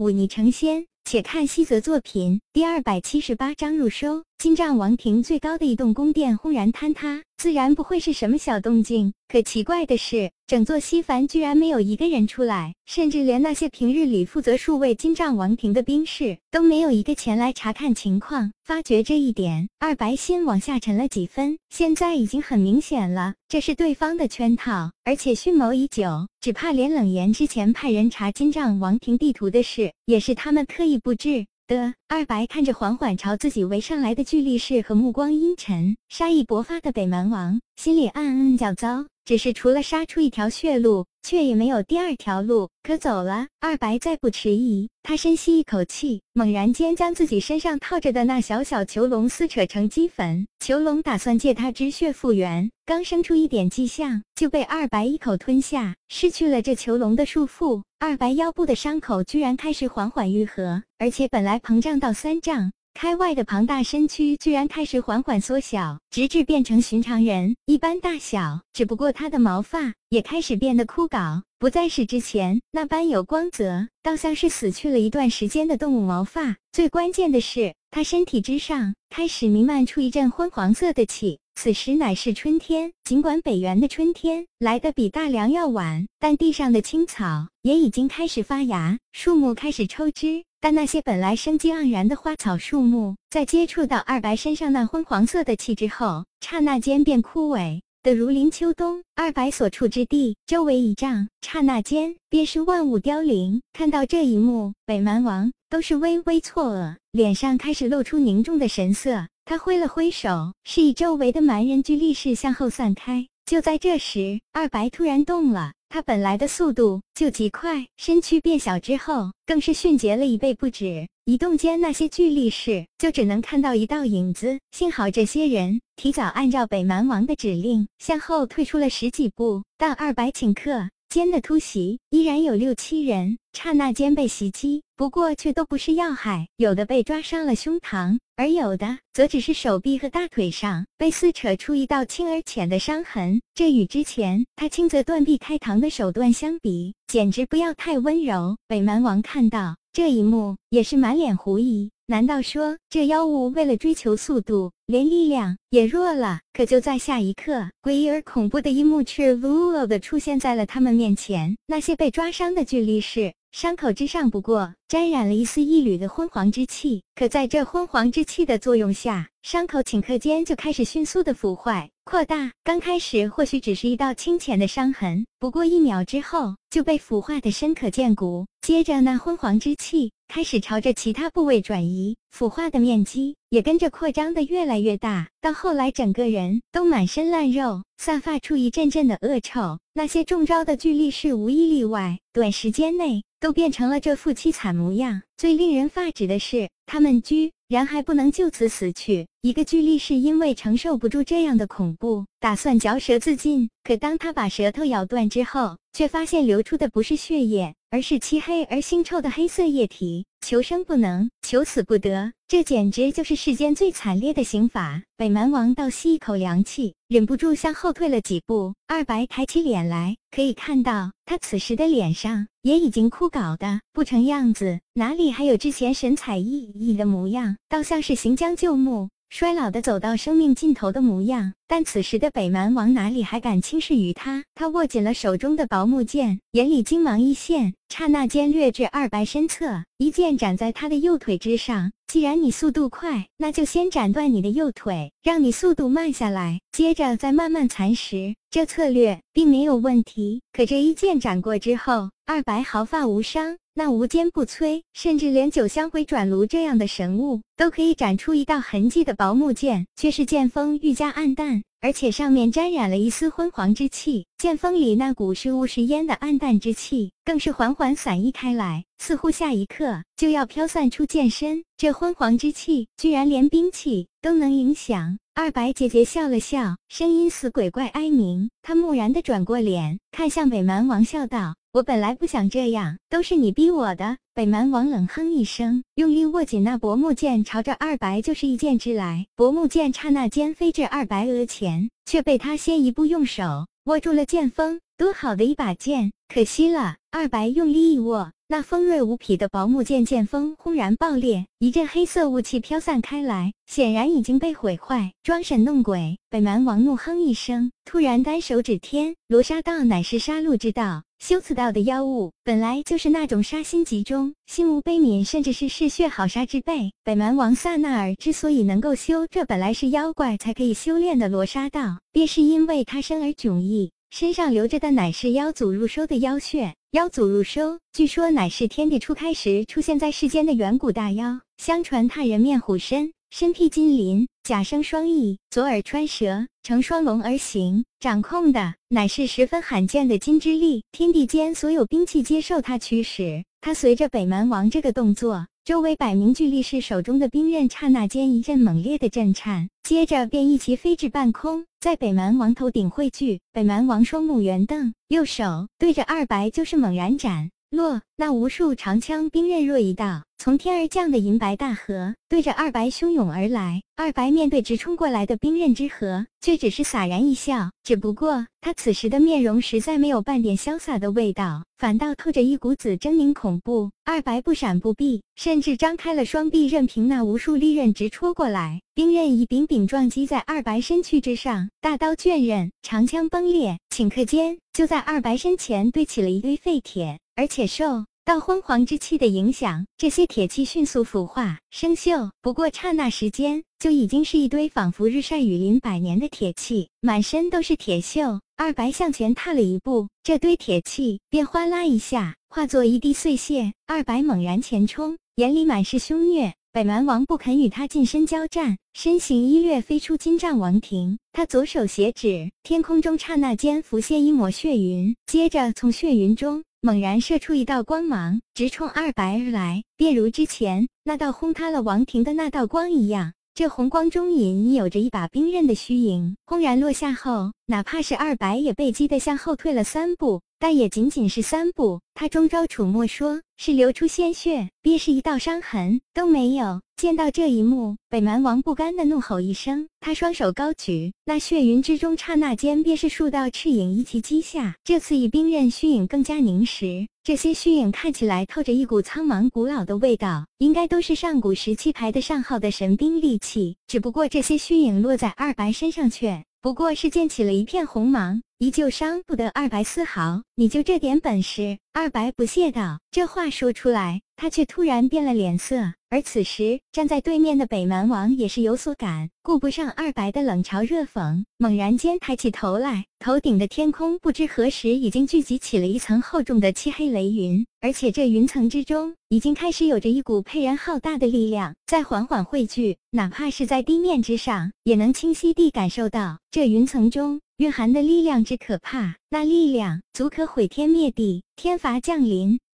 忤逆成仙。且看西泽作品第二百七十八章入收。金帐王庭最高的一栋宫殿轰然坍塌，自然不会是什么小动静。可奇怪的是，整座西凡居然没有一个人出来，甚至连那些平日里负责数卫金帐王庭的兵士都没有一个前来查看情况。发觉这一点，二白心往下沉了几分。现在已经很明显了，这是对方的圈套，而且蓄谋已久。只怕连冷言之前派人查金帐王庭地图的事，也是他们特意布置。的二白看着缓缓朝自己围上来的巨力士和目光阴沉、杀意勃发的北蛮王，心里暗暗叫糟。只是除了杀出一条血路，却也没有第二条路可走了。二白再不迟疑，他深吸一口气，猛然间将自己身上套着的那小小囚笼撕扯成齑粉。囚笼打算借他之血复原，刚生出一点迹象，就被二白一口吞下。失去了这囚笼的束缚，二白腰部的伤口居然开始缓缓愈合，而且本来膨胀到三丈。开外的庞大身躯居然开始缓缓缩小，直至变成寻常人一般大小。只不过他的毛发也开始变得枯槁，不再是之前那般有光泽，倒像是死去了一段时间的动物毛发。最关键的是，他身体之上开始弥漫出一阵昏黄色的气。此时乃是春天，尽管北原的春天来得比大梁要晚，但地上的青草也已经开始发芽，树木开始抽枝。但那些本来生机盎然的花草树木，在接触到二白身上那昏黄色的气之后，刹那间便枯萎的如临秋冬。二白所处之地周围一丈，刹那间便是万物凋零。看到这一幕，北蛮王都是微微错愕，脸上开始露出凝重的神色。他挥了挥手，示意周围的蛮人俱立士向后散开。就在这时，二白突然动了。他本来的速度就极快，身躯变小之后，更是迅捷了一倍不止。移动间，那些巨力士就只能看到一道影子。幸好这些人提早按照北蛮王的指令向后退出了十几步，但二白顷刻间的突袭依然有六七人刹那间被袭击，不过却都不是要害，有的被抓伤了胸膛。而有的则只是手臂和大腿上被撕扯出一道轻而浅的伤痕，这与之前他轻则断臂开膛的手段相比，简直不要太温柔。北蛮王看到这一幕，也是满脸狐疑。难道说这妖物为了追求速度，连力量也弱了？可就在下一刻，诡异而恐怖的一幕赤裸裸的出现在了他们面前。那些被抓伤的巨力士，伤口之上不过沾染了一丝一缕的昏黄之气。可在这昏黄之气的作用下，伤口顷刻间就开始迅速的腐坏、扩大。刚开始或许只是一道清浅的伤痕，不过一秒之后就被腐化的深可见骨。接着，那昏黄之气。开始朝着其他部位转移，腐化的面积也跟着扩张的越来越大，到后来整个人都满身烂肉，散发出一阵阵的恶臭。那些中招的巨力士无一例外，短时间内都变成了这副凄惨模样。最令人发指的是，他们居然还不能就此死去。一个巨力士因为承受不住这样的恐怖，打算嚼舌自尽。可当他把舌头咬断之后，却发现流出的不是血液。而是漆黑而腥臭的黑色液体，求生不能，求死不得，这简直就是世间最惨烈的刑法。北蛮王倒吸一口凉气，忍不住向后退了几步。二白抬起脸来，可以看到他此时的脸上也已经枯槁的不成样子，哪里还有之前神采奕奕的模样，倒像是行将就木。衰老的走到生命尽头的模样，但此时的北蛮王哪里还敢轻视于他？他握紧了手中的薄木剑，眼里精芒一现，刹那间掠至二白身侧，一剑斩在他的右腿之上。既然你速度快，那就先斩断你的右腿，让你速度慢下来，接着再慢慢蚕食。这策略并没有问题。可这一剑斩过之后，二白毫发无伤。那无坚不摧，甚至连九香回转炉这样的神物都可以斩出一道痕迹的薄木剑，却是剑锋愈加暗淡，而且上面沾染了一丝昏黄之气。剑锋里那股是雾是烟的暗淡之气，更是缓缓散溢开来，似乎下一刻就要飘散出剑身。这昏黄之气，居然连兵器都能影响。二白姐姐笑了笑，声音似鬼怪哀鸣。她木然地转过脸，看向北蛮王，笑道。我本来不想这样，都是你逼我的。北蛮王冷哼一声，用力握紧那薄木剑，朝着二白就是一剑之来。薄木剑刹那间飞至二白额前，却被他先一步用手握住了剑锋。多好的一把剑，可惜了！二白用力一握。那锋锐无匹的薄木剑剑锋轰然爆裂，一阵黑色雾气飘散开来，显然已经被毁坏。装神弄鬼！北蛮王怒哼一声，突然单手指天，罗刹道乃是杀戮之道。修此道的妖物，本来就是那种杀心集中、心无悲悯，甚至是嗜血好杀之辈。北蛮王萨纳尔之所以能够修这本来是妖怪才可以修炼的罗刹道，便是因为他生而迥异。身上流着的乃是妖祖入收的妖血，妖祖入收，据说乃是天地初开时出现在世间的远古大妖。相传他人面虎身，身披金鳞，甲生双翼，左耳穿蛇，乘双龙而行，掌控的乃是十分罕见的金之力。天地间所有兵器皆受他驱使，他随着北蛮王这个动作。周围百名巨力士手中的兵刃，刹那间一阵猛烈的震颤，接着便一齐飞至半空，在北蛮王头顶汇聚。北蛮王双目圆瞪，右手对着二白就是猛然斩落，那无数长枪兵刃若一道从天而降的银白大河，对着二白汹涌而来。二白面对直冲过来的兵刃之河，却只是洒然一笑。只不过他此时的面容实在没有半点潇洒的味道，反倒透着一股子狰狞恐怖。二白不闪不避，甚至张开了双臂，任凭那无数利刃直戳过来。兵刃一柄柄撞击在二白身躯之上，大刀卷刃，长枪崩裂，顷刻间就在二白身前堆起了一堆废铁，而且受。到昏黄之气的影响，这些铁器迅速腐化生锈，不过刹那时间，就已经是一堆仿佛日晒雨淋百年的铁器，满身都是铁锈。二白向前踏了一步，这堆铁器便哗啦一下化作一地碎屑。二白猛然前冲，眼里满是凶虐。北蛮王不肯与他近身交战，身形一掠飞出金帐王庭。他左手斜指，天空中刹那间浮现一抹血云，接着从血云中。猛然射出一道光芒，直冲二白而来，便如之前那道轰塌了王庭的那道光一样。这红光中隐有着一把冰刃的虚影，轰然落下后，哪怕是二白也被击得向后退了三步，但也仅仅是三步。他中招楚墨说是流出鲜血，便是一道伤痕都没有。见到这一幕，北蛮王不甘的怒吼一声，他双手高举，那血云之中，刹那间便是数道赤影一齐击下。这次以冰刃虚影更加凝实，这些虚影看起来透着一股苍茫古老的味道，应该都是上古时期排得上号的神兵利器。只不过这些虚影落在二白身上，却不过是溅起了一片红芒。依旧伤不得二白丝毫，你就这点本事？二白不屑道。这话说出来，他却突然变了脸色。而此时站在对面的北蛮王也是有所感，顾不上二白的冷嘲热讽，猛然间抬起头来，头顶的天空不知何时已经聚集起了一层厚重的漆黑雷云，而且这云层之中已经开始有着一股沛然浩大的力量在缓缓汇聚，哪怕是在地面之上，也能清晰地感受到这云层中。蕴含的力量之可怕，那力量足可毁天灭地，天罚降临。